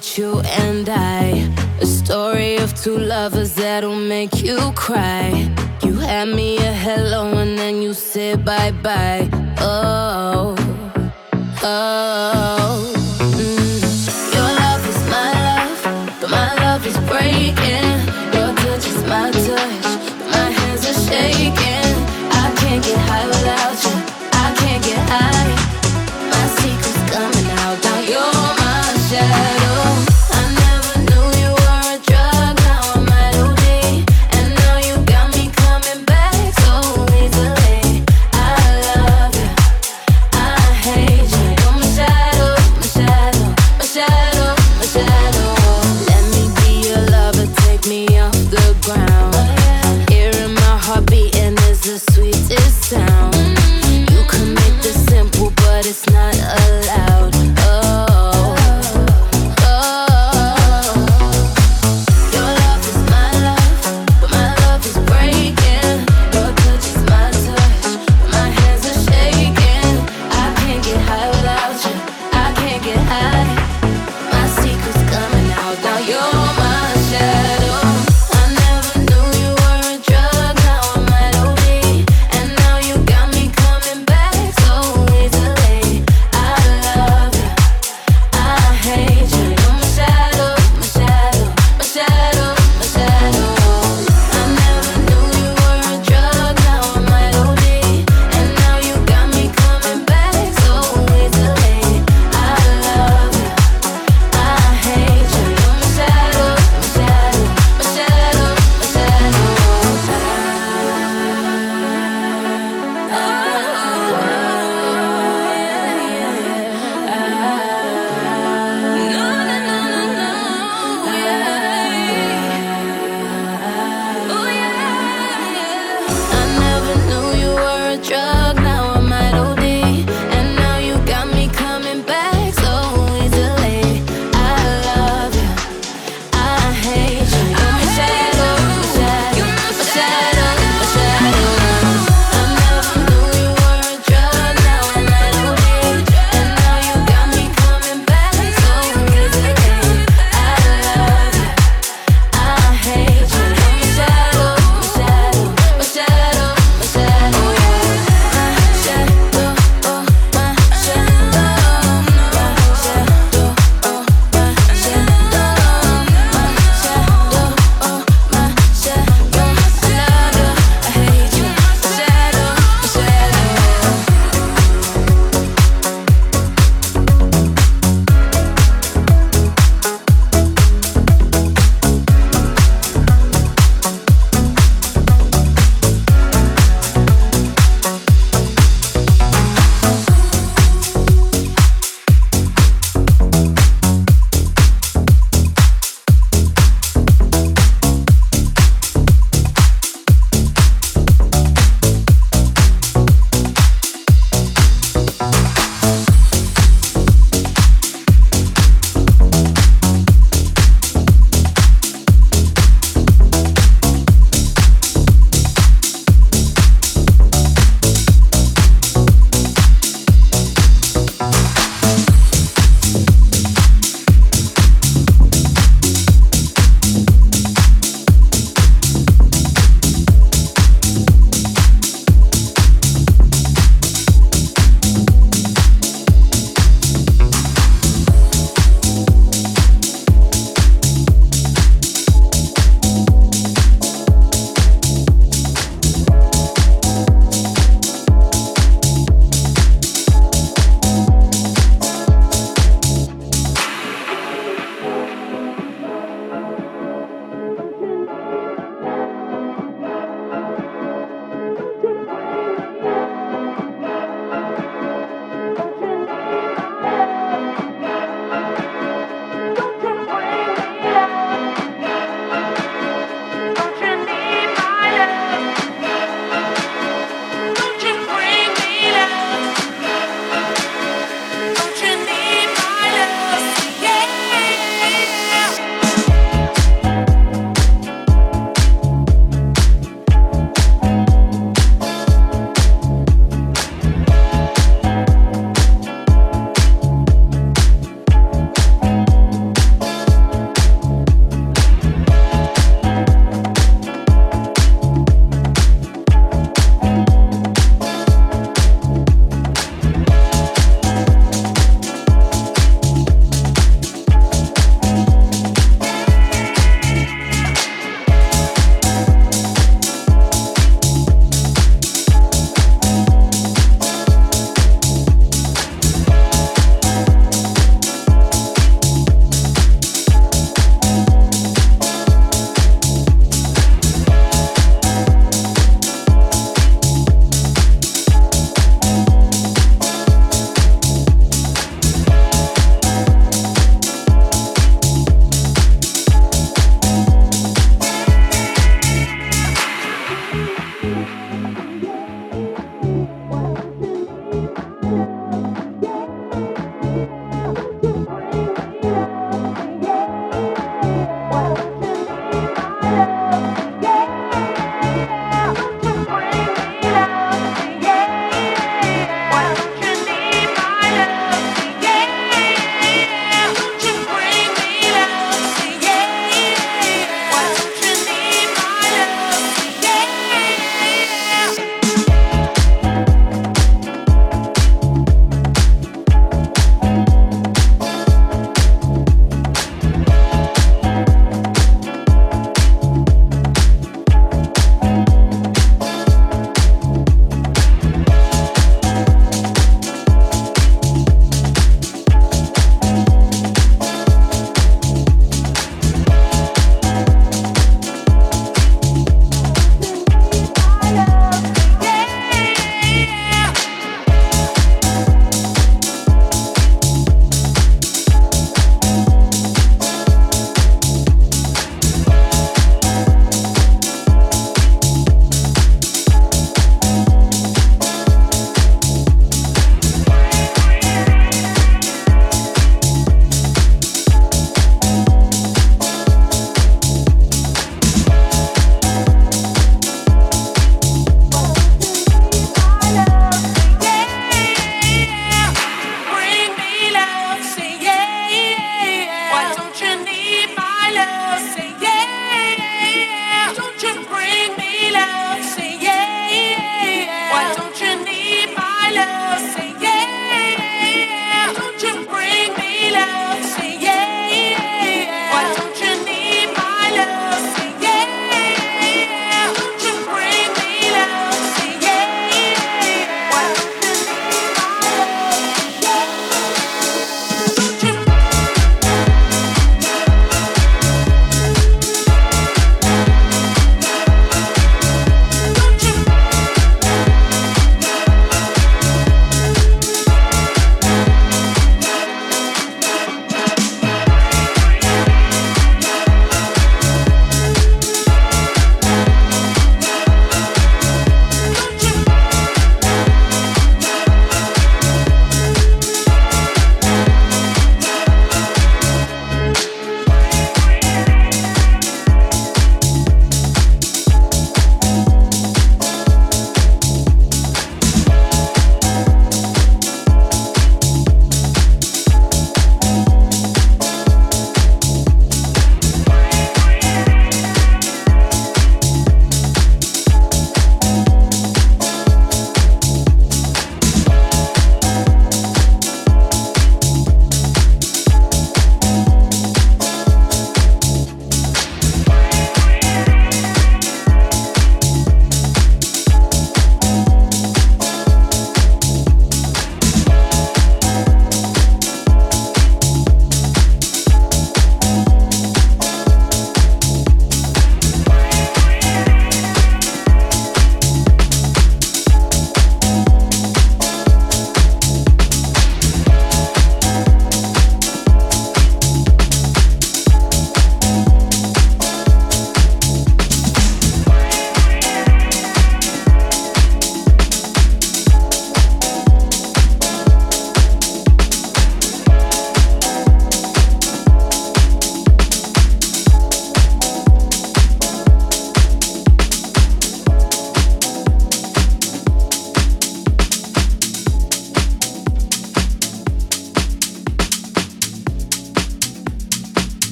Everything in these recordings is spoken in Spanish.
about you and I. A story of two lovers that'll make you cry. You had me a hello and then you said bye bye.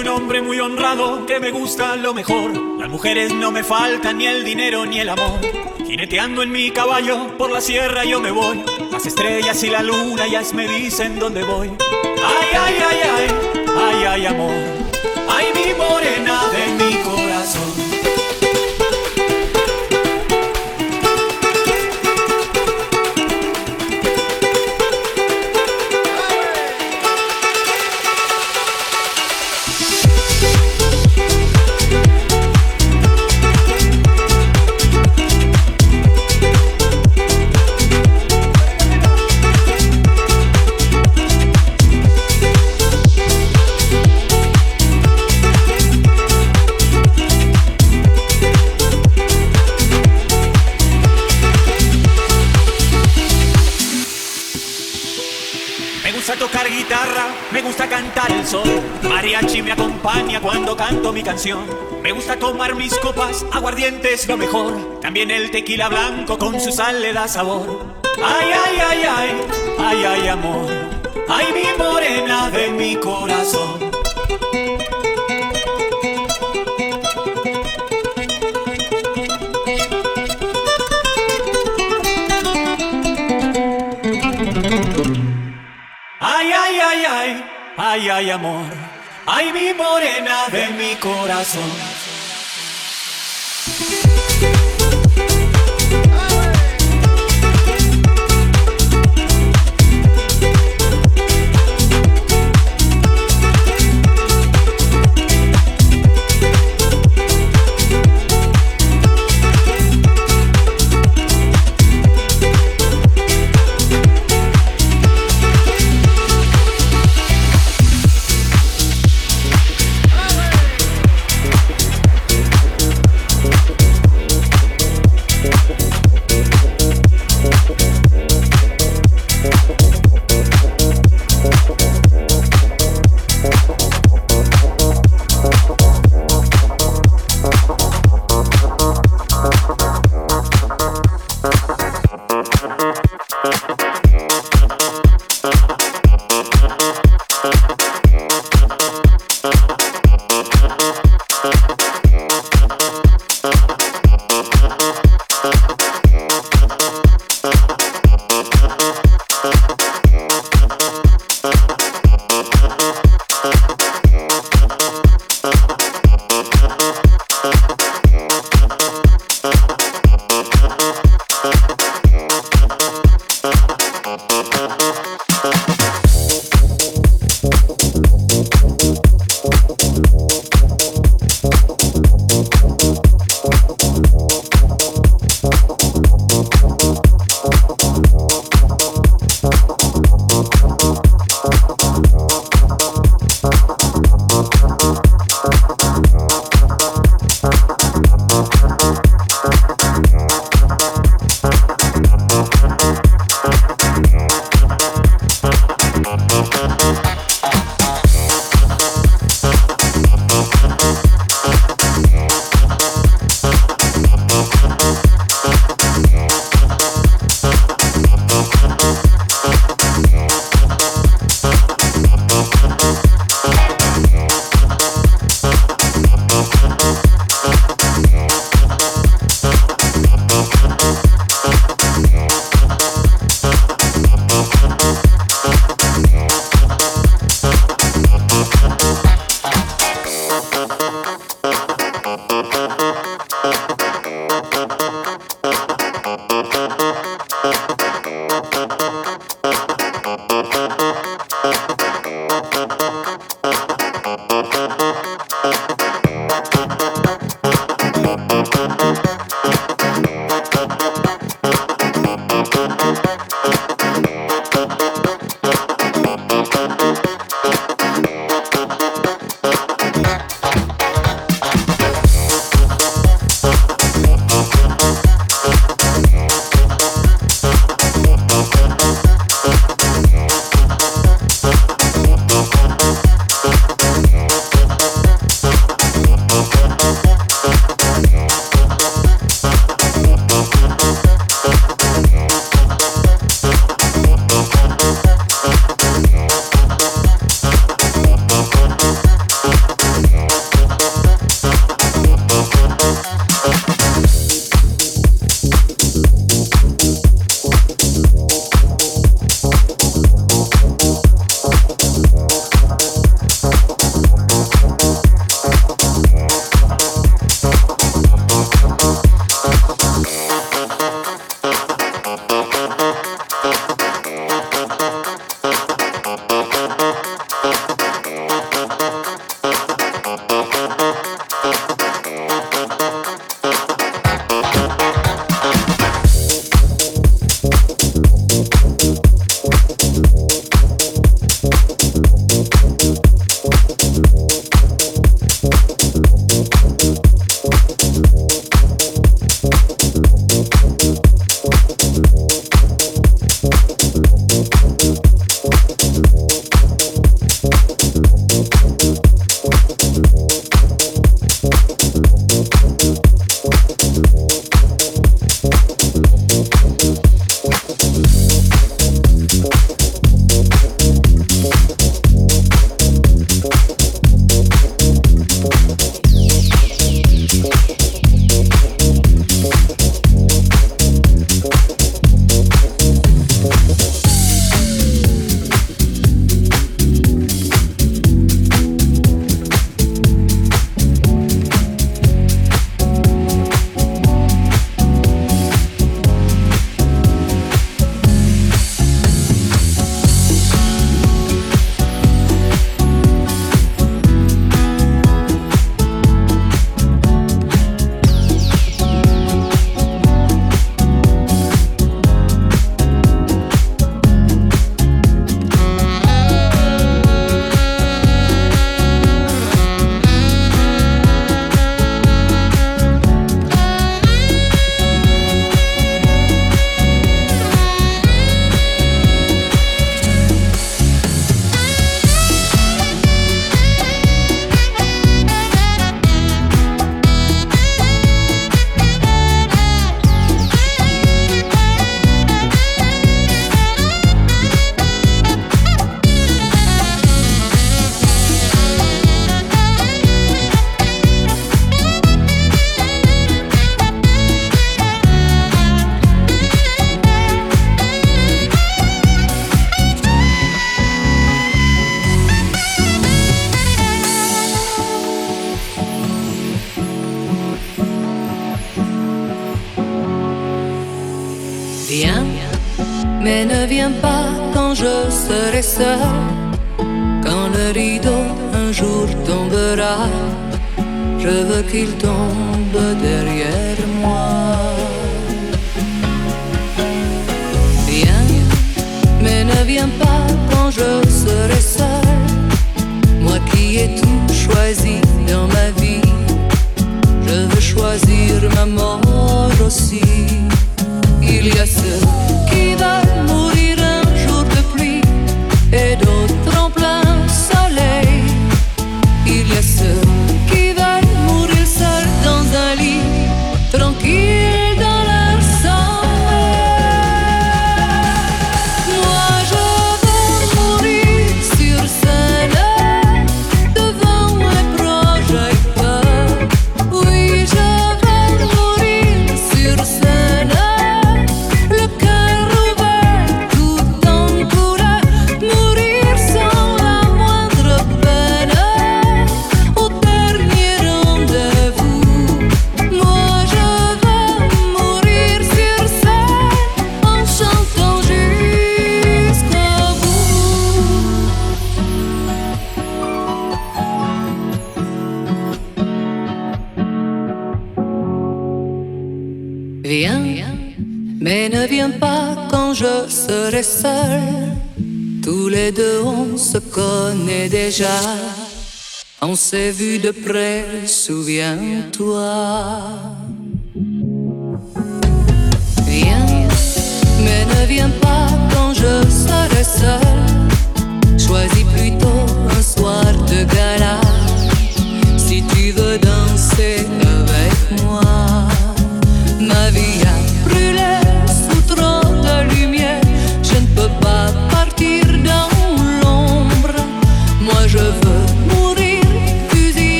Un hombre muy honrado que me gusta lo mejor. Las mujeres no me faltan ni el dinero ni el amor. Jineteando en mi caballo por la sierra yo me voy. Las estrellas y la luna ya me dicen dónde voy. Ay, ay, ay, ay, ay, ay, amor. Canto mi canción. Me gusta tomar mis copas, aguardiente es lo mejor. También el tequila blanco con su sal le da sabor. Ay, ay, ay, ay, ay, ay, amor. Ay, mi morena de mi corazón. ay, ay, amor, ay, mi morena de mi corazón.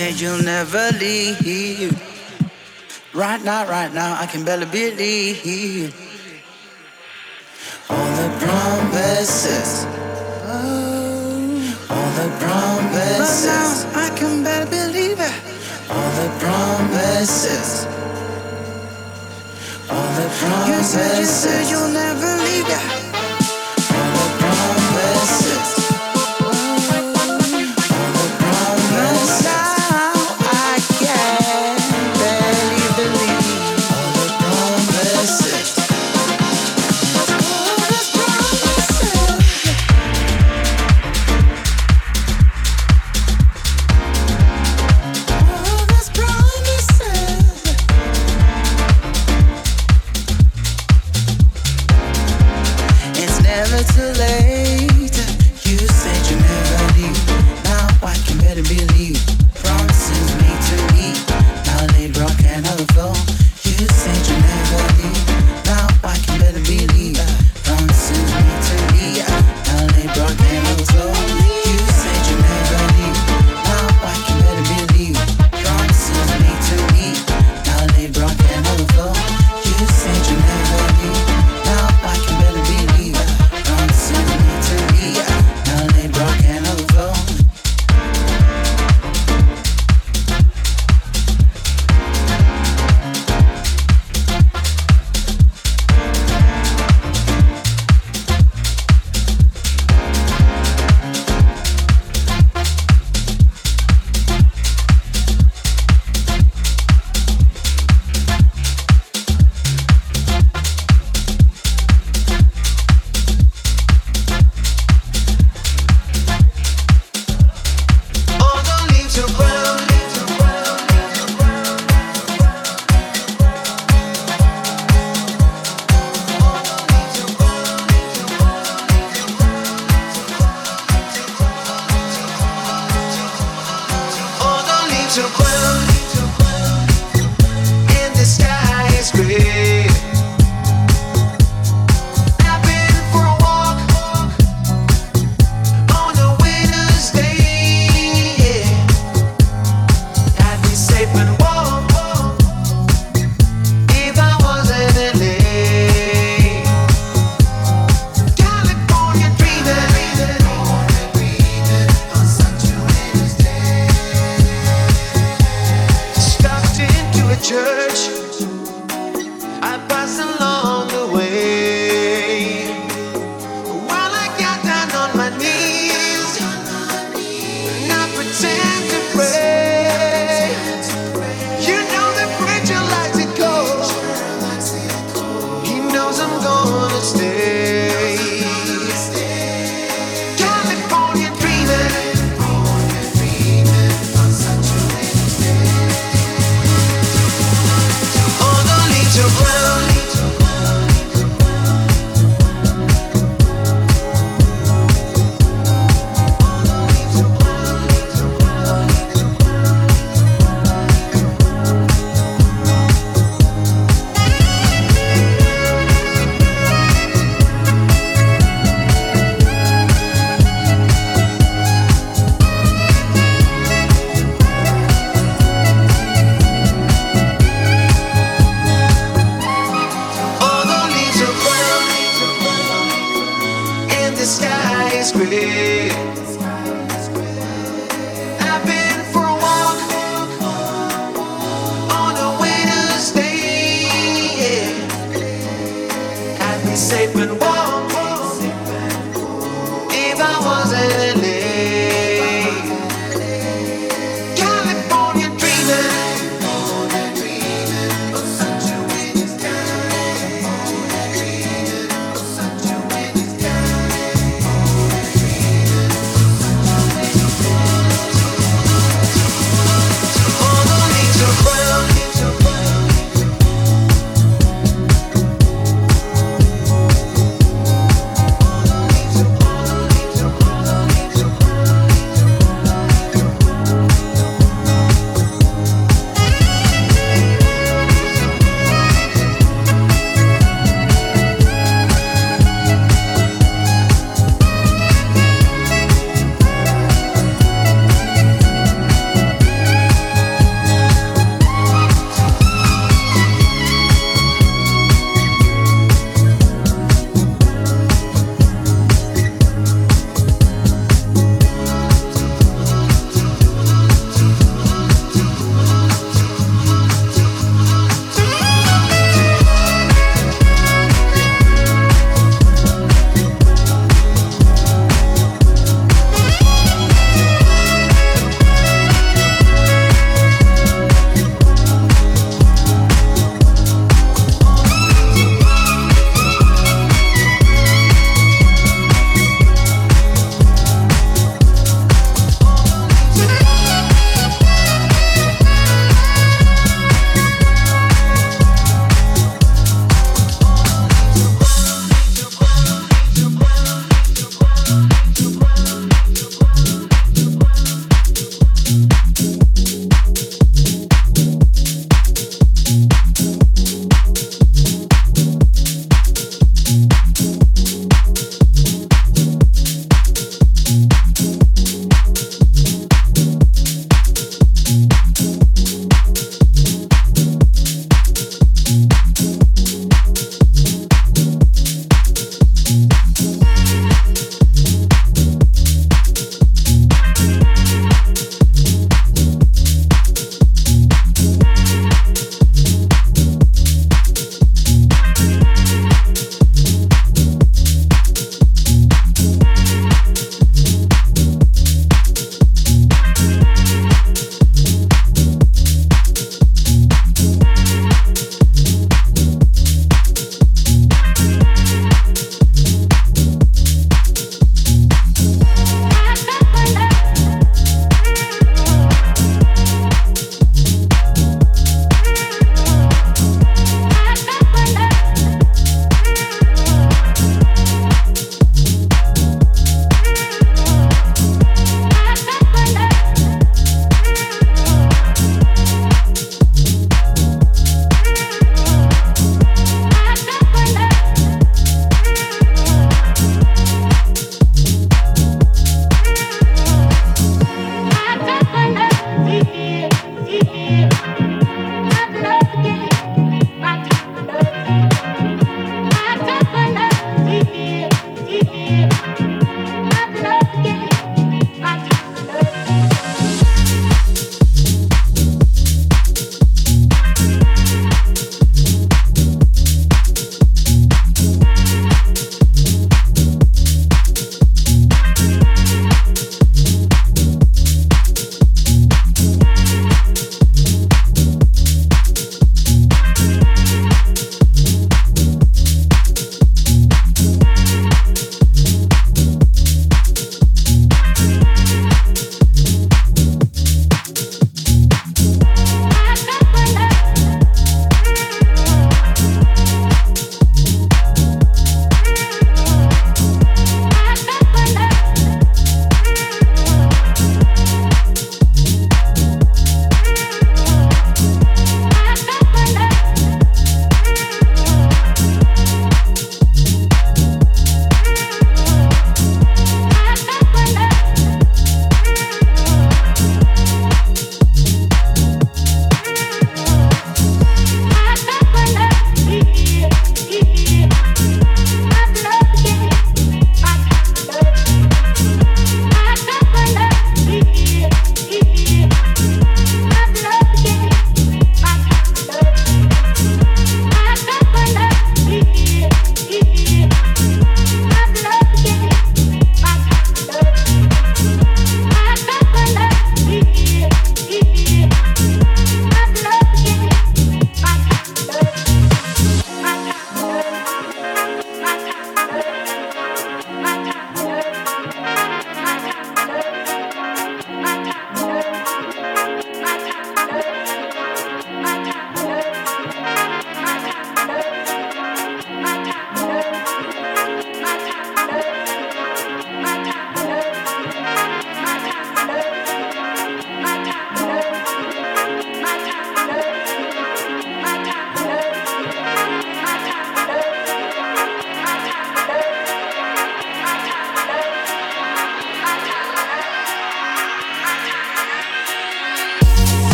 Said, you said you'll never leave. Right now, right now, I can barely believe all the promises. Oh. All the promises. But now I can barely believe it. All the promises. All the promises. You said, you said you'll never